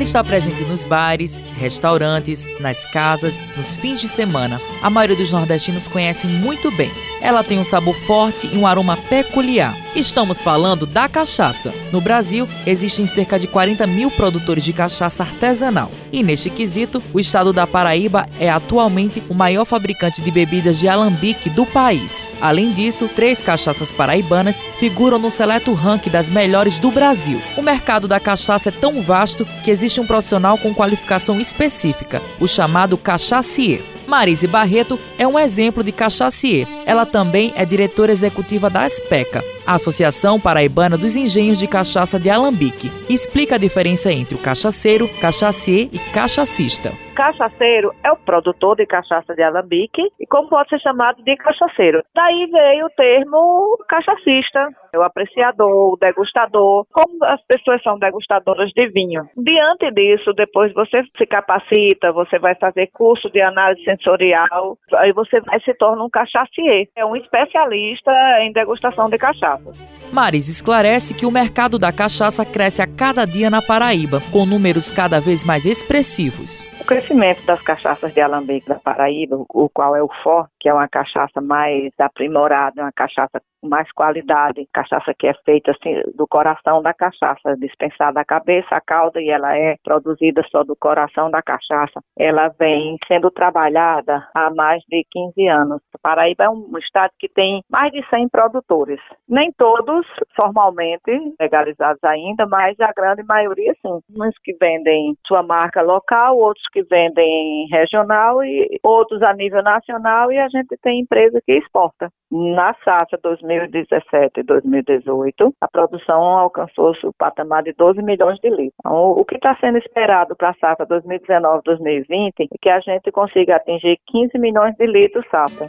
Ela está presente nos bares, restaurantes, nas casas, nos fins de semana. A maioria dos nordestinos conhecem muito bem. Ela tem um sabor forte e um aroma peculiar. Estamos falando da cachaça. No Brasil, existem cerca de 40 mil produtores de cachaça artesanal. E neste quesito, o estado da Paraíba é atualmente o maior fabricante de bebidas de alambique do país. Além disso, três cachaças paraibanas figuram no seleto ranking das melhores do Brasil. O mercado da cachaça é tão vasto que existe um profissional com qualificação específica, o chamado cachacier. Marise Barreto é um exemplo de cachacier. Ela também é diretora executiva da ASPECA, a Associação Paraibana dos Engenhos de Cachaça de Alambique, explica a diferença entre o cachaceiro, cachacier e cachacista cachaceiro é o produtor de cachaça de alambique e como pode ser chamado de cachaceiro. Daí veio o termo cachacista, o apreciador, o degustador, como as pessoas são degustadoras de vinho. Diante disso, depois você se capacita, você vai fazer curso de análise sensorial, aí você vai se torna um cachacier, é um especialista em degustação de cachaças. Maris esclarece que o mercado da cachaça cresce a cada dia na Paraíba, com números cada vez mais expressivos. O crescimento das cachaças de alambique da Paraíba, o qual é o forte, que é uma cachaça mais aprimorada, uma cachaça com mais qualidade, cachaça que é feita assim, do coração da cachaça, dispensada da cabeça, a cauda, e ela é produzida só do coração da cachaça. Ela vem sendo trabalhada há mais de 15 anos. A Paraíba é um estado que tem mais de 100 produtores. Nem todos formalmente legalizados ainda, mas a grande maioria sim. Uns que vendem sua marca local, outros que vendem regional e outros a nível nacional e a gente tem empresa que exporta. Na safra 2017 e 2018, a produção alcançou o patamar de 12 milhões de litros. Então, o que está sendo esperado para a safra 2019-2020 é que a gente consiga atingir 15 milhões de litros safra.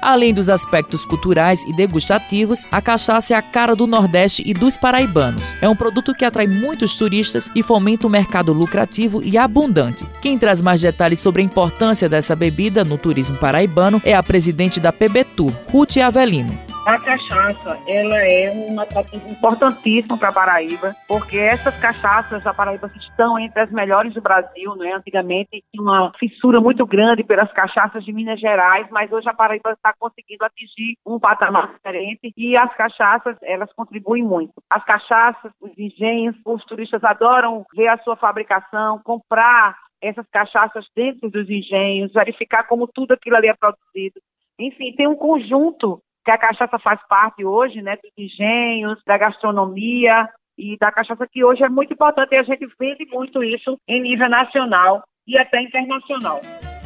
Além dos aspectos culturais e degustativos, a cachaça é a cara do Nordeste e dos paraibanos. É um produto que atrai muitos turistas e fomenta um mercado lucrativo e abundante. Quem traz mais detalhes sobre a importância dessa bebida no turismo paraibano é a presidente da PB Tour, Ruth Avelino. A cachaça, ela é uma atrativo importantíssimo para a Paraíba, porque essas cachaças da Paraíba estão entre as melhores do Brasil, né? Antigamente tinha uma fissura muito grande pelas cachaças de Minas Gerais, mas hoje a Paraíba está conseguindo atingir um patamar diferente e as cachaças, elas contribuem muito. As cachaças, os engenhos, os turistas adoram ver a sua fabricação, comprar essas cachaças dentro dos engenhos, verificar como tudo aquilo ali é produzido. Enfim, tem um conjunto que a cachaça faz parte hoje, né, dos engenhos, da gastronomia e da cachaça que hoje é muito importante e a gente vende muito isso em nível nacional e até internacional.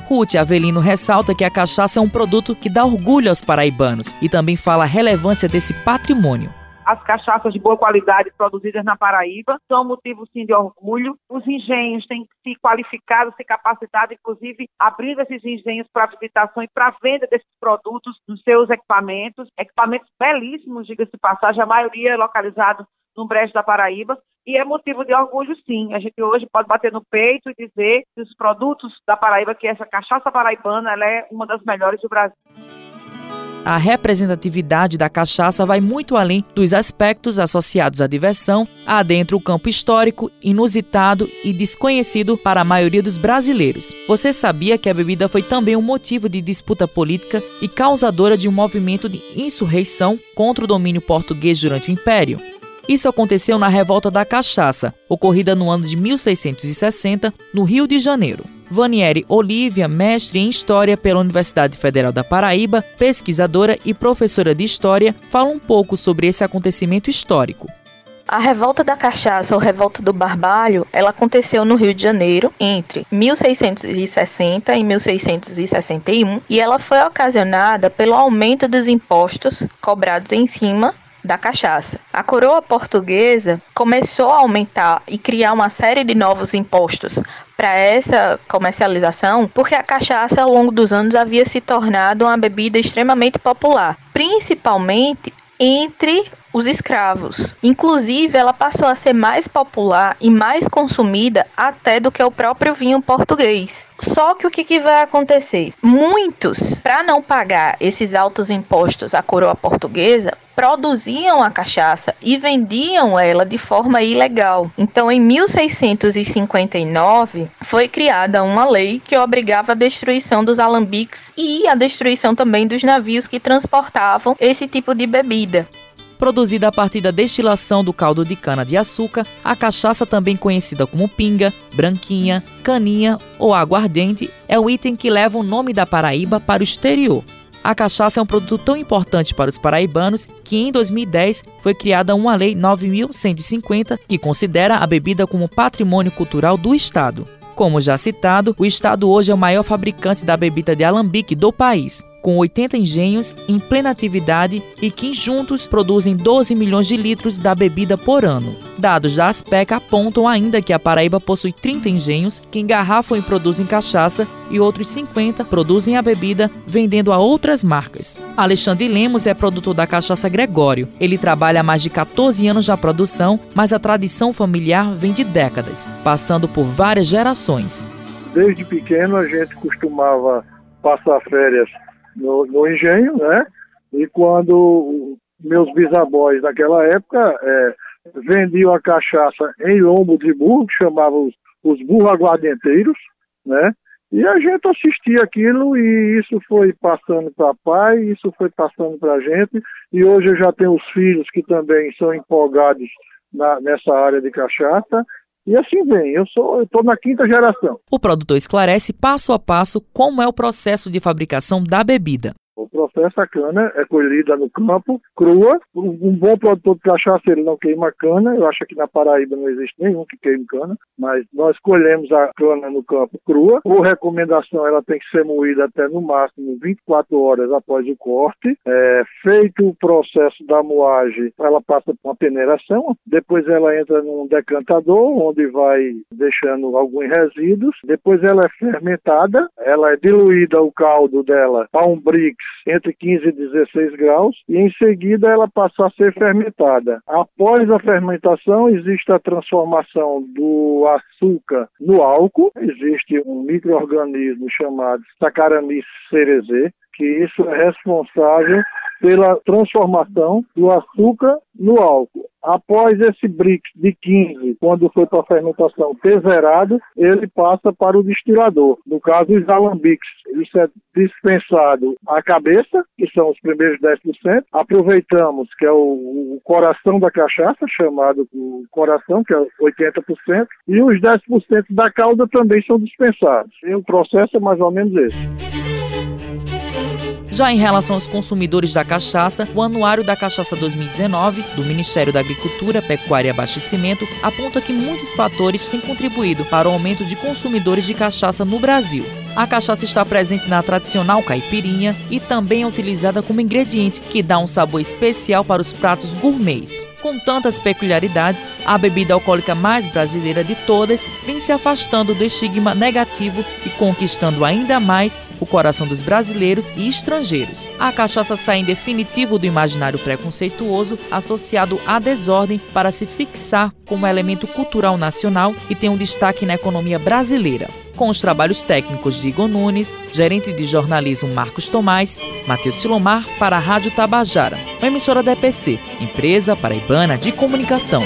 Ruth Avelino ressalta que a cachaça é um produto que dá orgulho aos paraibanos e também fala a relevância desse patrimônio. As cachaças de boa qualidade produzidas na Paraíba são motivo sim de orgulho. Os engenhos têm se qualificado, se capacitado, inclusive abrindo esses engenhos para visitação e para venda desses produtos nos seus equipamentos. Equipamentos belíssimos, diga-se de passagem, a maioria é localizado no Brejo da Paraíba, e é motivo de orgulho, sim. A gente hoje pode bater no peito e dizer que os produtos da Paraíba, que essa cachaça paraibana, ela é uma das melhores do Brasil. A representatividade da cachaça vai muito além dos aspectos associados à diversão, adentra o campo histórico, inusitado e desconhecido para a maioria dos brasileiros. Você sabia que a bebida foi também um motivo de disputa política e causadora de um movimento de insurreição contra o domínio português durante o Império? Isso aconteceu na Revolta da Cachaça, ocorrida no ano de 1660, no Rio de Janeiro. Vanieri Olivia, mestre em História pela Universidade Federal da Paraíba, pesquisadora e professora de História, fala um pouco sobre esse acontecimento histórico. A revolta da cachaça ou revolta do barbalho, ela aconteceu no Rio de Janeiro entre 1660 e 1661 e ela foi ocasionada pelo aumento dos impostos cobrados em cima da cachaça. A coroa portuguesa começou a aumentar e criar uma série de novos impostos para essa comercialização, porque a cachaça ao longo dos anos havia se tornado uma bebida extremamente popular, principalmente entre os escravos. Inclusive, ela passou a ser mais popular e mais consumida até do que o próprio vinho português. Só que o que, que vai acontecer? Muitos, para não pagar esses altos impostos à coroa portuguesa, produziam a cachaça e vendiam ela de forma ilegal. Então, em 1659, foi criada uma lei que obrigava a destruição dos alambiques e a destruição também dos navios que transportavam esse tipo de bebida. Produzida a partir da destilação do caldo de cana-de-açúcar, a cachaça, também conhecida como pinga, branquinha, caninha ou aguardente, é o item que leva o nome da Paraíba para o exterior. A cachaça é um produto tão importante para os paraibanos que em 2010 foi criada uma lei 9150 que considera a bebida como patrimônio cultural do estado. Como já citado, o estado hoje é o maior fabricante da bebida de alambique do país com 80 engenhos em plena atividade e que juntos produzem 12 milhões de litros da bebida por ano. Dados da Aspec apontam ainda que a Paraíba possui 30 engenhos que engarrafam e produzem cachaça e outros 50 produzem a bebida vendendo a outras marcas. Alexandre Lemos é produtor da cachaça Gregório. Ele trabalha há mais de 14 anos na produção, mas a tradição familiar vem de décadas, passando por várias gerações. Desde pequeno a gente costumava passar férias no, no engenho, né? E quando meus bisavós naquela época é, vendiam a cachaça em lombo de burro, que chamavam os, os burros aguardenteiros, né? E a gente assistia aquilo e isso foi passando para pai, isso foi passando para a gente. E hoje eu já tenho os filhos que também são empolgados na, nessa área de cachaça e assim vem, eu sou, estou na quinta geração. O produtor esclarece passo a passo como é o processo de fabricação da bebida. O processo, a cana é colhida no campo, crua. Um bom produtor de cachaça, ele não queima cana. Eu acho que na Paraíba não existe nenhum que queime cana, mas nós colhemos a cana no campo crua. Por recomendação, ela tem que ser moída até no máximo 24 horas após o corte. É, feito o processo da moagem, ela passa por uma peneiração. Depois ela entra num decantador, onde vai deixando alguns resíduos. Depois ela é fermentada, ela é diluída o caldo dela a um brix entre 15 e 16 graus e em seguida ela passa a ser fermentada. Após a fermentação existe a transformação do açúcar no álcool, existe um microorganismo chamado Saccharomyces cerevisiae, que isso é responsável pela transformação do açúcar no álcool. Após esse BRICS de 15, quando foi para a fermentação ter zerado, ele passa para o destilador. No caso, os alambiques. Isso é dispensado a cabeça, que são os primeiros 10%. Aproveitamos, que é o, o coração da cachaça, chamado coração, que é 80%. E os 10% da calda também são dispensados. E o processo é mais ou menos esse. Já em relação aos consumidores da cachaça, o Anuário da Cachaça 2019 do Ministério da Agricultura, Pecuária e Abastecimento aponta que muitos fatores têm contribuído para o aumento de consumidores de cachaça no Brasil. A cachaça está presente na tradicional caipirinha e também é utilizada como ingrediente que dá um sabor especial para os pratos gourmets. Com tantas peculiaridades, a bebida alcoólica mais brasileira de todas vem se afastando do estigma negativo e conquistando ainda mais o coração dos brasileiros e estrangeiros. A cachaça sai em definitivo do imaginário preconceituoso associado à desordem para se fixar como elemento cultural nacional e tem um destaque na economia brasileira com os trabalhos técnicos de Igor Nunes, gerente de jornalismo Marcos Tomás, Matheus Silomar para a Rádio Tabajara, uma emissora da EPC, Empresa Paraibana de Comunicação.